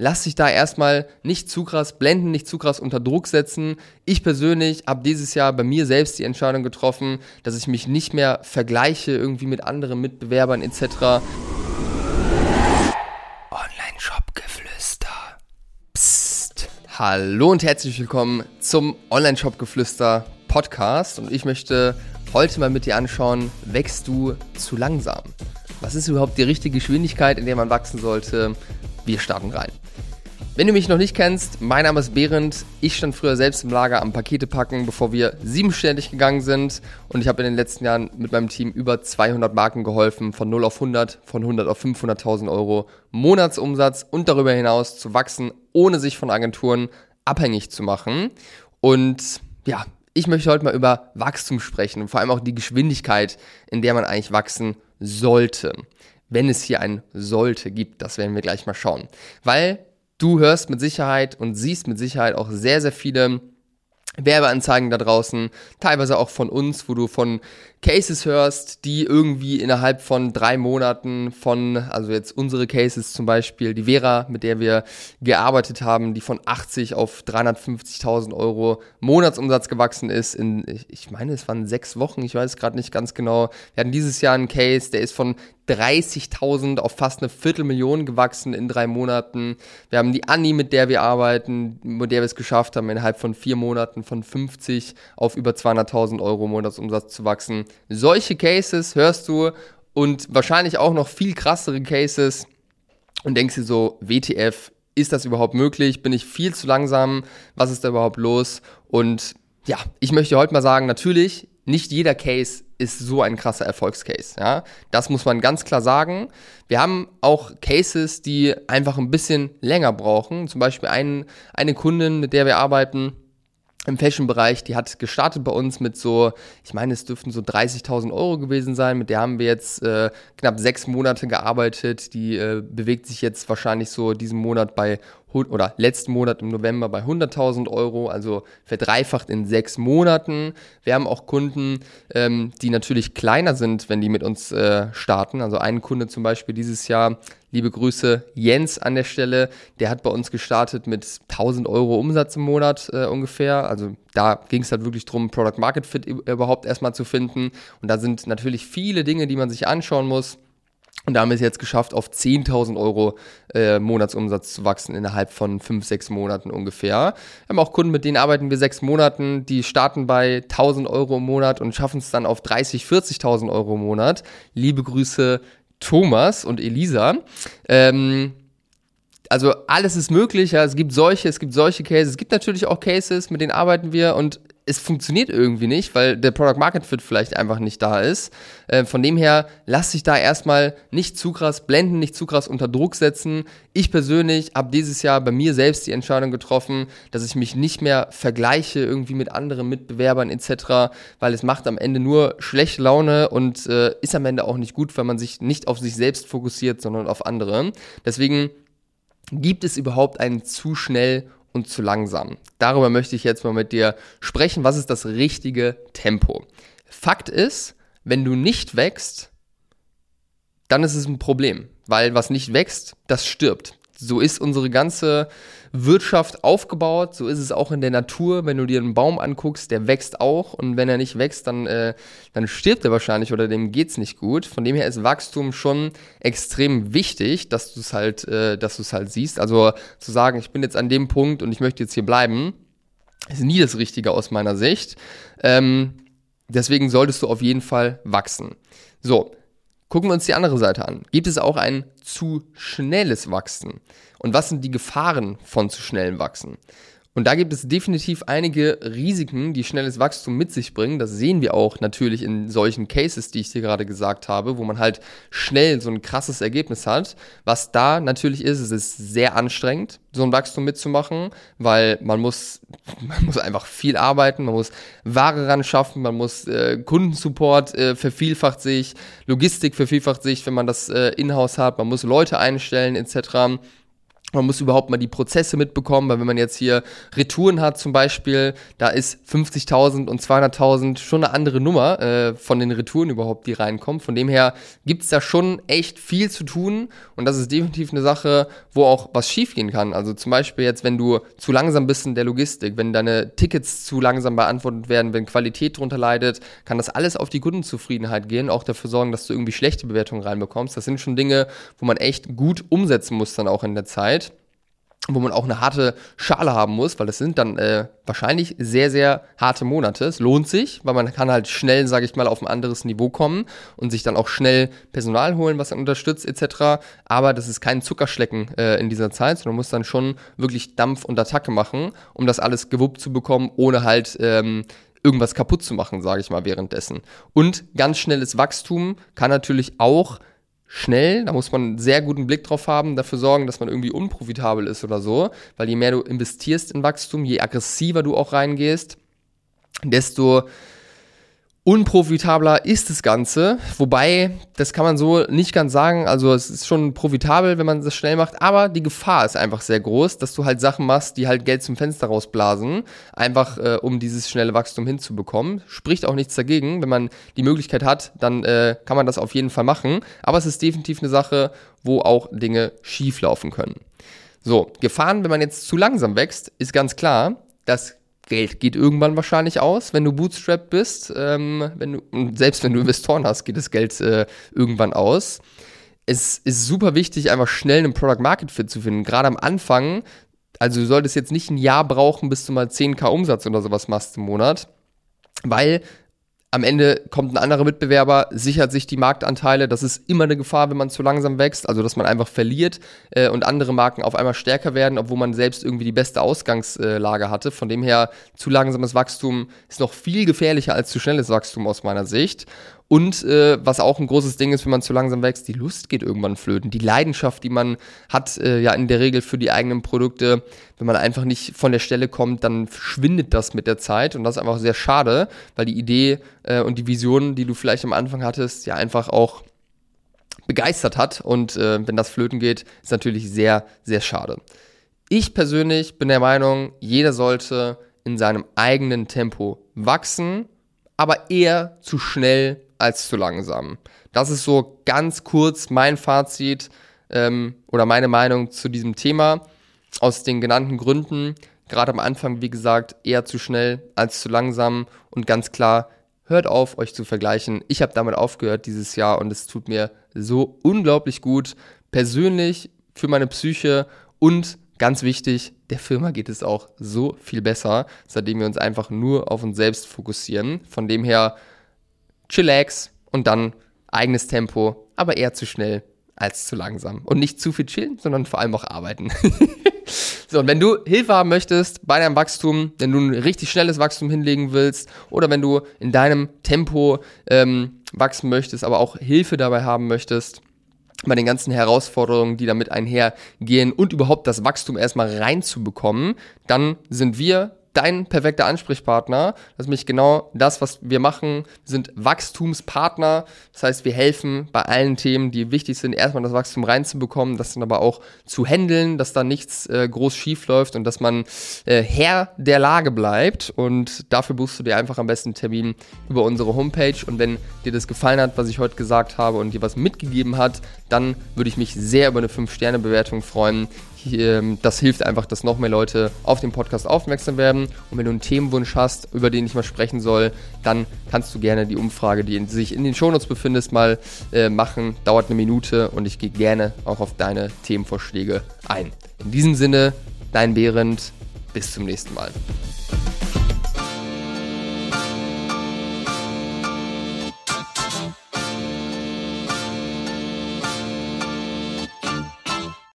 lass dich da erstmal nicht zu krass blenden, nicht zu krass unter Druck setzen. Ich persönlich habe dieses Jahr bei mir selbst die Entscheidung getroffen, dass ich mich nicht mehr vergleiche irgendwie mit anderen Mitbewerbern etc. Online-Shop-Geflüster. Psst. Hallo und herzlich willkommen zum Online-Shop-Geflüster Podcast und ich möchte heute mal mit dir anschauen, wächst du zu langsam? Was ist überhaupt die richtige Geschwindigkeit, in der man wachsen sollte? Wir starten rein. Wenn du mich noch nicht kennst, mein Name ist Behrendt. Ich stand früher selbst im Lager am Pakete packen, bevor wir siebenständig gegangen sind. Und ich habe in den letzten Jahren mit meinem Team über 200 Marken geholfen, von 0 auf 100, von 100 auf 500.000 Euro Monatsumsatz und darüber hinaus zu wachsen, ohne sich von Agenturen abhängig zu machen. Und ja, ich möchte heute mal über Wachstum sprechen und vor allem auch die Geschwindigkeit, in der man eigentlich wachsen sollte. Wenn es hier ein sollte gibt, das werden wir gleich mal schauen. Weil du hörst mit Sicherheit und siehst mit Sicherheit auch sehr, sehr viele Werbeanzeigen da draußen, teilweise auch von uns, wo du von Cases hörst, die irgendwie innerhalb von drei Monaten von, also jetzt unsere Cases zum Beispiel, die Vera, mit der wir gearbeitet haben, die von 80 auf 350.000 Euro Monatsumsatz gewachsen ist in, ich meine, es waren sechs Wochen, ich weiß gerade nicht ganz genau. Wir hatten dieses Jahr einen Case, der ist von 30.000 auf fast eine Viertelmillion gewachsen in drei Monaten. Wir haben die Anni, mit der wir arbeiten, mit der wir es geschafft haben, innerhalb von vier Monaten von 50 auf über 200.000 Euro Monatsumsatz zu wachsen. Solche Cases hörst du und wahrscheinlich auch noch viel krassere Cases und denkst dir so, WTF, ist das überhaupt möglich? Bin ich viel zu langsam? Was ist da überhaupt los? Und ja, ich möchte heute mal sagen, natürlich, nicht jeder Case ist so ein krasser Erfolgscase. Ja? Das muss man ganz klar sagen. Wir haben auch Cases, die einfach ein bisschen länger brauchen. Zum Beispiel ein, eine Kundin, mit der wir arbeiten, im Fashion-Bereich, die hat gestartet bei uns mit so, ich meine, es dürften so 30.000 Euro gewesen sein. Mit der haben wir jetzt äh, knapp sechs Monate gearbeitet. Die äh, bewegt sich jetzt wahrscheinlich so diesen Monat bei oder letzten Monat im November bei 100.000 Euro, also verdreifacht in sechs Monaten. Wir haben auch Kunden, ähm, die natürlich kleiner sind, wenn die mit uns äh, starten. Also ein Kunde zum Beispiel dieses Jahr, liebe Grüße Jens an der Stelle, der hat bei uns gestartet mit 1000 Euro Umsatz im Monat äh, ungefähr. Also da ging es halt wirklich darum, Product Market Fit überhaupt erstmal zu finden. Und da sind natürlich viele Dinge, die man sich anschauen muss und da haben wir es jetzt geschafft, auf 10.000 Euro äh, Monatsumsatz zu wachsen innerhalb von fünf, sechs Monaten ungefähr. Wir haben auch Kunden, mit denen arbeiten wir sechs Monaten, die starten bei 1.000 Euro im Monat und schaffen es dann auf 30.000, 40.000 Euro im Monat. Liebe Grüße Thomas und Elisa. Ähm, also alles ist möglich, ja. Es gibt solche, es gibt solche Cases. Es gibt natürlich auch Cases, mit denen arbeiten wir und es funktioniert irgendwie nicht, weil der Product Market Fit vielleicht einfach nicht da ist. Äh, von dem her, lass dich da erstmal nicht zu krass blenden, nicht zu krass unter Druck setzen. Ich persönlich habe dieses Jahr bei mir selbst die Entscheidung getroffen, dass ich mich nicht mehr vergleiche irgendwie mit anderen Mitbewerbern etc., weil es macht am Ende nur schlechte Laune und äh, ist am Ende auch nicht gut, wenn man sich nicht auf sich selbst fokussiert, sondern auf andere. Deswegen gibt es überhaupt einen zu schnell und zu langsam. Darüber möchte ich jetzt mal mit dir sprechen. Was ist das richtige Tempo? Fakt ist, wenn du nicht wächst, dann ist es ein Problem, weil was nicht wächst, das stirbt. So ist unsere ganze Wirtschaft aufgebaut, so ist es auch in der Natur. Wenn du dir einen Baum anguckst, der wächst auch und wenn er nicht wächst, dann, äh, dann stirbt er wahrscheinlich oder dem geht's nicht gut. Von dem her ist Wachstum schon extrem wichtig, dass du es halt, äh, dass du halt siehst. Also zu sagen, ich bin jetzt an dem Punkt und ich möchte jetzt hier bleiben, ist nie das Richtige aus meiner Sicht. Ähm, deswegen solltest du auf jeden Fall wachsen. So, Gucken wir uns die andere Seite an. Gibt es auch ein zu schnelles Wachsen? Und was sind die Gefahren von zu schnellem Wachsen? Und da gibt es definitiv einige Risiken, die schnelles Wachstum mit sich bringen. Das sehen wir auch natürlich in solchen Cases, die ich dir gerade gesagt habe, wo man halt schnell so ein krasses Ergebnis hat. Was da natürlich ist, es ist sehr anstrengend, so ein Wachstum mitzumachen, weil man muss, man muss einfach viel arbeiten, man muss Ware ran schaffen, man muss äh, Kundensupport äh, vervielfacht sich, Logistik vervielfacht sich, wenn man das äh, in-house hat, man muss Leute einstellen etc. man muss überhaupt mal die Prozesse mitbekommen, weil wenn man jetzt hier Retouren hat zum Beispiel, da ist 50.000 und 200.000 schon eine andere Nummer äh, von den Retouren überhaupt, die reinkommen. Von dem her gibt's da schon echt viel zu tun und das ist definitiv eine Sache, wo auch was schiefgehen kann. Also zum Beispiel jetzt, wenn du zu langsam bist in der Logistik, wenn deine Tickets zu langsam beantwortet werden, wenn Qualität drunter leidet, kann das alles auf die Kundenzufriedenheit gehen, auch dafür sorgen, dass du irgendwie schlechte Bewertungen reinbekommst. Das sind schon Dinge, wo man echt gut umsetzen muss dann auch in der Zeit wo man auch eine harte Schale haben muss, weil das sind dann äh, wahrscheinlich sehr, sehr harte Monate. Es lohnt sich, weil man kann halt schnell, sage ich mal, auf ein anderes Niveau kommen und sich dann auch schnell Personal holen, was dann unterstützt etc. Aber das ist kein Zuckerschlecken äh, in dieser Zeit, sondern man muss dann schon wirklich Dampf und Attacke machen, um das alles gewuppt zu bekommen, ohne halt ähm, irgendwas kaputt zu machen, sage ich mal, währenddessen. Und ganz schnelles Wachstum kann natürlich auch schnell, da muss man einen sehr guten Blick drauf haben, dafür sorgen, dass man irgendwie unprofitabel ist oder so, weil je mehr du investierst in Wachstum, je aggressiver du auch reingehst, desto unprofitabler ist das Ganze. Wobei, das kann man so nicht ganz sagen. Also es ist schon profitabel, wenn man das schnell macht, aber die Gefahr ist einfach sehr groß, dass du halt Sachen machst, die halt Geld zum Fenster rausblasen, einfach äh, um dieses schnelle Wachstum hinzubekommen. Spricht auch nichts dagegen. Wenn man die Möglichkeit hat, dann äh, kann man das auf jeden Fall machen. Aber es ist definitiv eine Sache, wo auch Dinge schief laufen können. So, Gefahren, wenn man jetzt zu langsam wächst, ist ganz klar, dass Geld geht irgendwann wahrscheinlich aus, wenn du Bootstrap bist. Ähm, wenn du, selbst wenn du Investoren hast, geht das Geld äh, irgendwann aus. Es ist super wichtig, einfach schnell einen Product Market Fit zu finden. Gerade am Anfang, also du solltest jetzt nicht ein Jahr brauchen, bis du mal 10k Umsatz oder sowas machst im Monat, weil am Ende kommt ein anderer Mitbewerber, sichert sich die Marktanteile. Das ist immer eine Gefahr, wenn man zu langsam wächst, also dass man einfach verliert äh, und andere Marken auf einmal stärker werden, obwohl man selbst irgendwie die beste Ausgangslage hatte. Von dem her, zu langsames Wachstum ist noch viel gefährlicher als zu schnelles Wachstum aus meiner Sicht. Und äh, was auch ein großes Ding ist, wenn man zu langsam wächst, die Lust geht irgendwann flöten. Die Leidenschaft, die man hat, äh, ja in der Regel für die eigenen Produkte, wenn man einfach nicht von der Stelle kommt, dann schwindet das mit der Zeit. Und das ist einfach sehr schade, weil die Idee äh, und die Vision, die du vielleicht am Anfang hattest, ja einfach auch begeistert hat. Und äh, wenn das flöten geht, ist natürlich sehr, sehr schade. Ich persönlich bin der Meinung, jeder sollte in seinem eigenen Tempo wachsen, aber eher zu schnell als zu langsam. Das ist so ganz kurz mein Fazit ähm, oder meine Meinung zu diesem Thema. Aus den genannten Gründen, gerade am Anfang, wie gesagt, eher zu schnell als zu langsam und ganz klar, hört auf, euch zu vergleichen. Ich habe damit aufgehört dieses Jahr und es tut mir so unglaublich gut, persönlich für meine Psyche und ganz wichtig, der Firma geht es auch so viel besser, seitdem wir uns einfach nur auf uns selbst fokussieren. Von dem her, chillax und dann eigenes Tempo, aber eher zu schnell als zu langsam. Und nicht zu viel chillen, sondern vor allem auch arbeiten. so, und wenn du Hilfe haben möchtest bei deinem Wachstum, wenn du ein richtig schnelles Wachstum hinlegen willst oder wenn du in deinem Tempo ähm, wachsen möchtest, aber auch Hilfe dabei haben möchtest, bei den ganzen Herausforderungen, die damit einhergehen und überhaupt das Wachstum erstmal reinzubekommen, dann sind wir dein perfekter Ansprechpartner. Das ist nämlich genau das, was wir machen. Wir sind Wachstumspartner. Das heißt, wir helfen bei allen Themen, die wichtig sind, erstmal das Wachstum reinzubekommen, das dann aber auch zu handeln, dass da nichts äh, groß schief läuft und dass man äh, Herr der Lage bleibt. Und dafür buchst du dir einfach am besten einen Termin über unsere Homepage. Und wenn dir das gefallen hat, was ich heute gesagt habe und dir was mitgegeben hat, dann würde ich mich sehr über eine 5-Sterne-Bewertung freuen. Ähm, das hilft einfach, dass noch mehr Leute auf den Podcast aufmerksam werden. Und wenn du einen Themenwunsch hast, über den ich mal sprechen soll, dann kannst du gerne die Umfrage, die sich in den Shownotes befindet, mal äh, machen. Dauert eine Minute und ich gehe gerne auch auf deine Themenvorschläge ein. In diesem Sinne, dein Behrend, bis zum nächsten Mal.